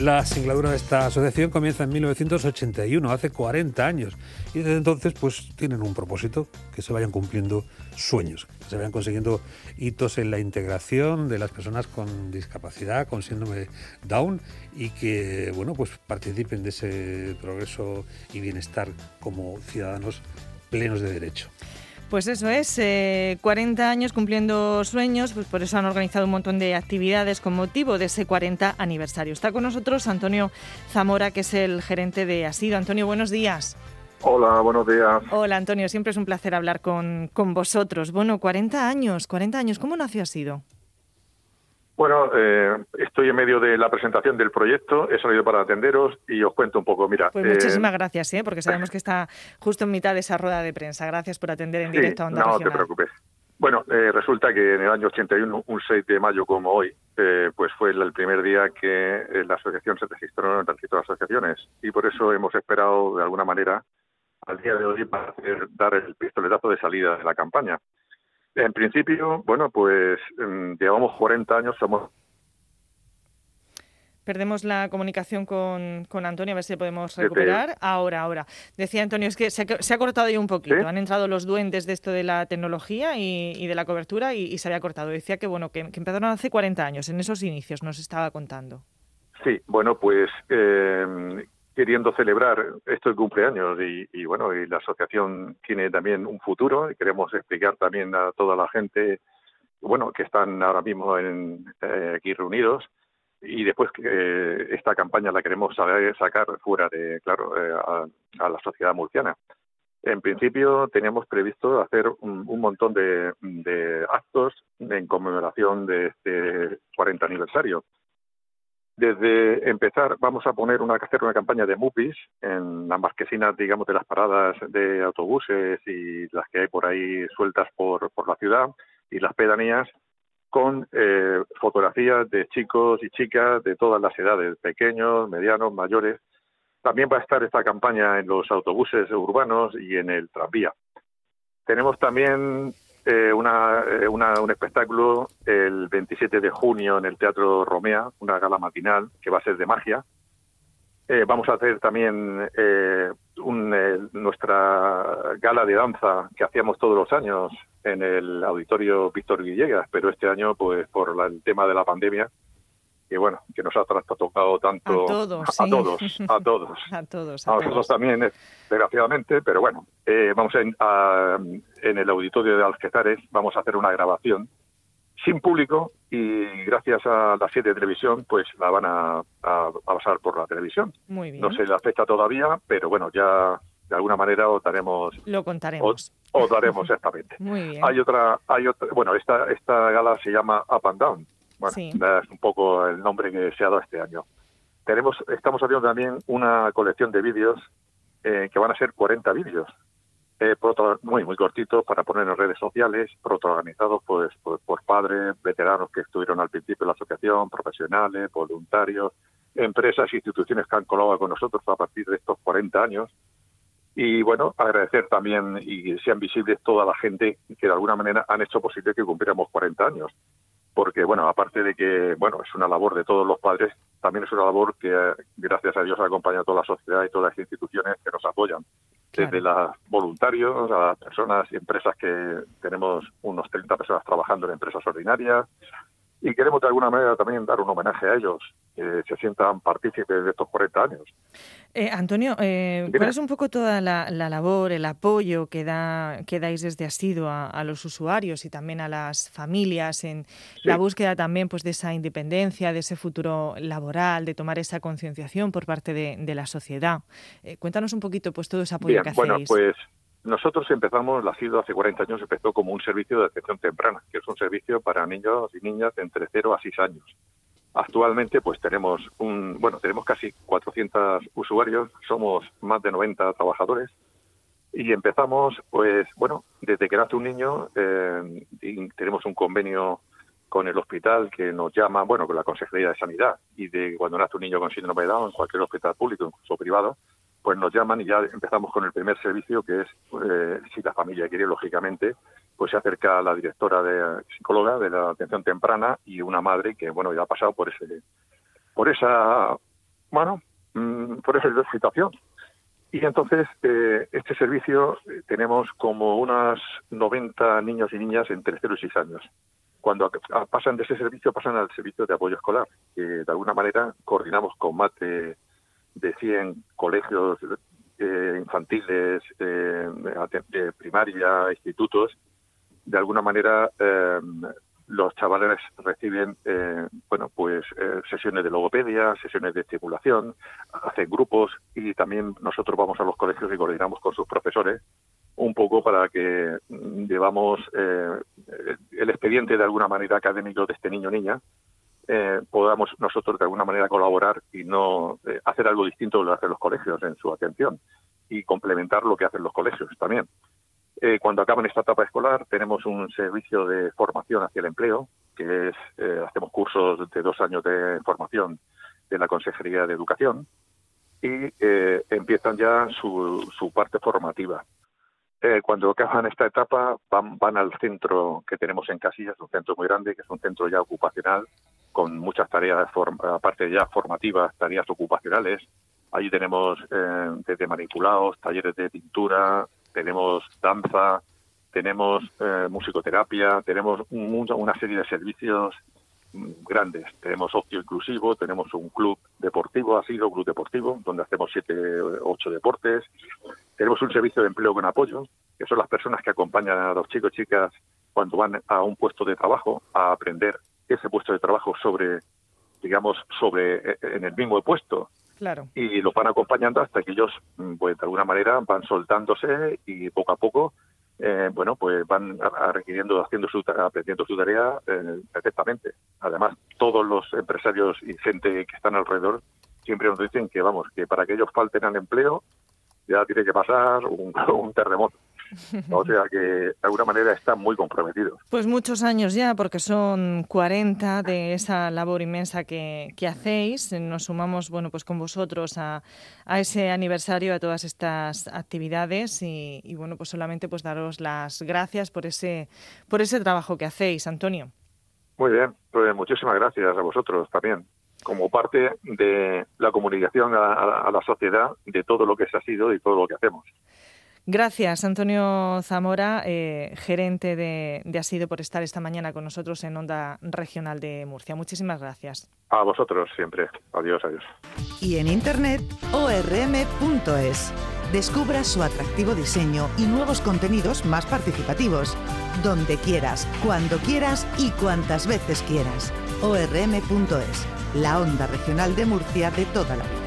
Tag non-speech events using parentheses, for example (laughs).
La singladura de esta asociación comienza en 1981, hace 40 años, y desde entonces pues tienen un propósito, que se vayan cumpliendo sueños, que se vayan consiguiendo hitos en la integración de las personas con discapacidad, con síndrome Down, y que bueno pues participen de ese progreso y bienestar como ciudadanos plenos de derecho. Pues eso es, 40 eh, años cumpliendo sueños, pues por eso han organizado un montón de actividades con motivo de ese 40 aniversario. Está con nosotros Antonio Zamora, que es el gerente de Asido. Antonio, buenos días. Hola, buenos días. Hola, Antonio, siempre es un placer hablar con, con vosotros. Bueno, 40 años, 40 años, ¿cómo nació Asido? Bueno, eh, estoy en medio de la presentación del proyecto, he salido para atenderos y os cuento un poco. Mira, pues muchísimas eh, gracias, ¿eh? porque sabemos (laughs) que está justo en mitad de esa rueda de prensa. Gracias por atender en directo a Onda No te preocupes. Bueno, eh, resulta que en el año 81, un 6 de mayo como hoy, pues fue el primer día que la asociación se registró en el registro de asociaciones y por eso hemos esperado de alguna manera al día de hoy para hacer, dar el pistoletazo de salida de la campaña. En principio, bueno, pues mm, llevamos 40 años, somos Perdemos la comunicación con, con, Antonio, a ver si podemos recuperar. Ahora, ahora. Decía Antonio, es que se ha, cortado ahí un poquito. Han entrado los duendes de esto de la tecnología y, de la cobertura y, se había cortado. Decía que, bueno, que, que, empezaron hace 40 años, en esos inicios, nos estaba contando. Sí, bueno, pues eh, queriendo celebrar estos cumpleaños y, bueno, y la asociación tiene también un futuro y queremos explicar también a toda la gente, bueno, que están ahora mismo en, eh, aquí reunidos y después eh, esta campaña la queremos sacar fuera de, claro, eh, a, la sociedad murciana. En principio tenemos previsto hacer un, un montón de, de, actos en conmemoración de este 40 aniversario. Desde empezar, vamos a poner una, hacer una campaña de MUPIs en las marquesinas, digamos, de las paradas de autobuses y las que hay por ahí sueltas por, la ciudad y las pedanías, con eh, fotografías de chicos y chicas de todas las edades, pequeños, medianos, mayores. También va a estar esta campaña en los autobuses urbanos y en el tranvía. Tenemos también eh, una, eh, una, un espectáculo el 27 de junio en el Teatro Romea, una gala matinal que va a ser de magia. Eh, vamos a hacer también eh, un, nuestra gala de danza que hacíamos todos los años en el auditorio Víctor Villegas, pero este año, pues por el tema de la pandemia, que bueno, que nos ha tocado tanto a todos, a, (laughs) todos, a todos, a todos, a, nosotros también, eh, desgraciadamente, pero bueno, eh, vamos en, a, en el auditorio de Algetares, vamos a hacer una grabación sin público y gracias a la serie de televisión, pues la van a, a, pasar por la televisión. Muy bien. No sé la fecha todavía, pero bueno, ya de alguna manera os daremos. Lo contaremos. Os, daremos exactamente. (laughs) Muy bien. Hay otra, hay otra, bueno, esta, esta gala se llama Up and Down bueno, es un poco el nombre que se ha dado este año. Tenemos, estamos haciendo también una colección de vídeos eh, que van a ser 40 vídeos, eh, muy muy cortitos para poner en redes sociales, protaganizados pues, por, por, padres, veteranos que estuvieron al principio de la asociación, profesionales, voluntarios, empresas, instituciones que han colaborado con nosotros a partir de estos 40 años. Y bueno, agradecer también y sean visibles toda la gente que de alguna manera han hecho posible que cumpliéramos 40 años porque, bueno, aparte de que, bueno, es una labor de todos los padres, también es una labor que, gracias a Dios, acompaña a toda la sociedad y todas las instituciones que nos apoyan. Desde los voluntarios a las personas y empresas que tenemos unos 30 personas trabajando en empresas ordinarias, y queremos de alguna manera también dar un homenaje a ellos, se sientan partícipes de estos 40 años. Eh, Antonio, eh, ¿cuál es un poco toda la, labor, el apoyo que, da, que dais desde Asido a, los usuarios y también a las familias en la búsqueda también pues, de esa independencia, de ese futuro laboral, de tomar esa concienciación por parte de, la sociedad? Eh, cuéntanos un poquito pues todo ese apoyo que hacéis. Bueno, pues nosotros empezamos, la CIDO hace 40 años empezó como un servicio de atención temprana, que es un servicio para niños y niñas de entre 0 a 6 años. Actualmente, pues tenemos un, bueno, tenemos casi 400 usuarios, somos más de 90 trabajadores y empezamos, pues, bueno, desde que nace un niño, eh, tenemos un convenio con el hospital que nos llama, bueno, con la Consejería de Sanidad y de cuando nace un niño con síndrome de Down en cualquier hospital público, incluso privado, pues nos llaman y ya empezamos con el primer servicio, que es, eh, si la familia quiere, lógicamente, pues se acerca la directora de psicóloga de la atención temprana y una madre que, bueno, ya ha pasado por ese por esa bueno, mm, por esa situación. Y entonces, eh, este servicio eh, tenemos como unas 90 niños y niñas entre 0 y 6 años. Cuando pasan de ese servicio, pasan al servicio de apoyo escolar, que de alguna manera coordinamos con más de, 100 colegios eh, infantiles, de primaria, institutos. De alguna manera, los chavales reciben eh, bueno pues eh, sesiones de logopedia sesiones de estimulación hacen grupos y también nosotros vamos a los colegios y coordinamos con sus profesores un poco para que mm, llevamos eh, el expediente de alguna manera académico de este niño o niña podamos nosotros de alguna manera colaborar y no hacer algo distinto de lo que hacen los colegios en su atención y complementar lo que hacen los colegios también eh, cuando acaban esta etapa escolar tenemos un servicio de formación hacia el empleo, que es, eh, hacemos cursos de dos años de formación de la Consejería de Educación y eh, empiezan ya su, su parte formativa. cuando acaban esta etapa van, van al centro que tenemos en Casillas, un centro muy grande, que es un centro ya ocupacional, con muchas tareas, aparte ya formativas, tareas ocupacionales. Allí tenemos desde manipulados, talleres de pintura, tenemos danza, tenemos eh, musicoterapia, tenemos una serie de servicios grandes. Tenemos ocio inclusivo, tenemos un club deportivo, ha sido un club deportivo, donde hacemos siete, ocho deportes. Tenemos un servicio de empleo con apoyo, que son las personas que acompañan a los chicos y chicas cuando van a un puesto de trabajo a aprender ese puesto de trabajo sobre, digamos, sobre eh, en el mismo puesto y los van acompañando hasta que ellos, mm, pues de alguna manera, van soltándose y poco a poco, eh, bueno, pues van requiriendo, haciendo su, aprendiendo su tarea eh, perfectamente. Además, todos los empresarios y gente que están alrededor siempre nos dicen que, vamos, que para que ellos falten al empleo ya tiene que pasar un (laughs) terremoto. (laughs) O sea que de alguna manera están muy comprometidos. Pues muchos años ya, porque son 40 de esa labor inmensa que, hacéis. Nos sumamos bueno, pues con vosotros a, ese aniversario, a todas estas actividades y, bueno, pues solamente pues daros las gracias por ese, por ese trabajo que hacéis, Antonio. Muy bien, pues muchísimas gracias a vosotros también como parte de la comunicación a, la sociedad de todo lo que se ha sido y todo lo que hacemos. Gracias, Antonio Zamora, eh, gerente de, de, Asido, por estar esta mañana con nosotros en Onda Regional de Murcia. Muchísimas gracias. A vosotros siempre. Adiós, adiós. Y en internet, orm.es. Descubra su atractivo diseño y nuevos contenidos más participativos. Donde quieras, cuando quieras y cuantas veces quieras. orm.es, la onda regional de Murcia de toda la vida.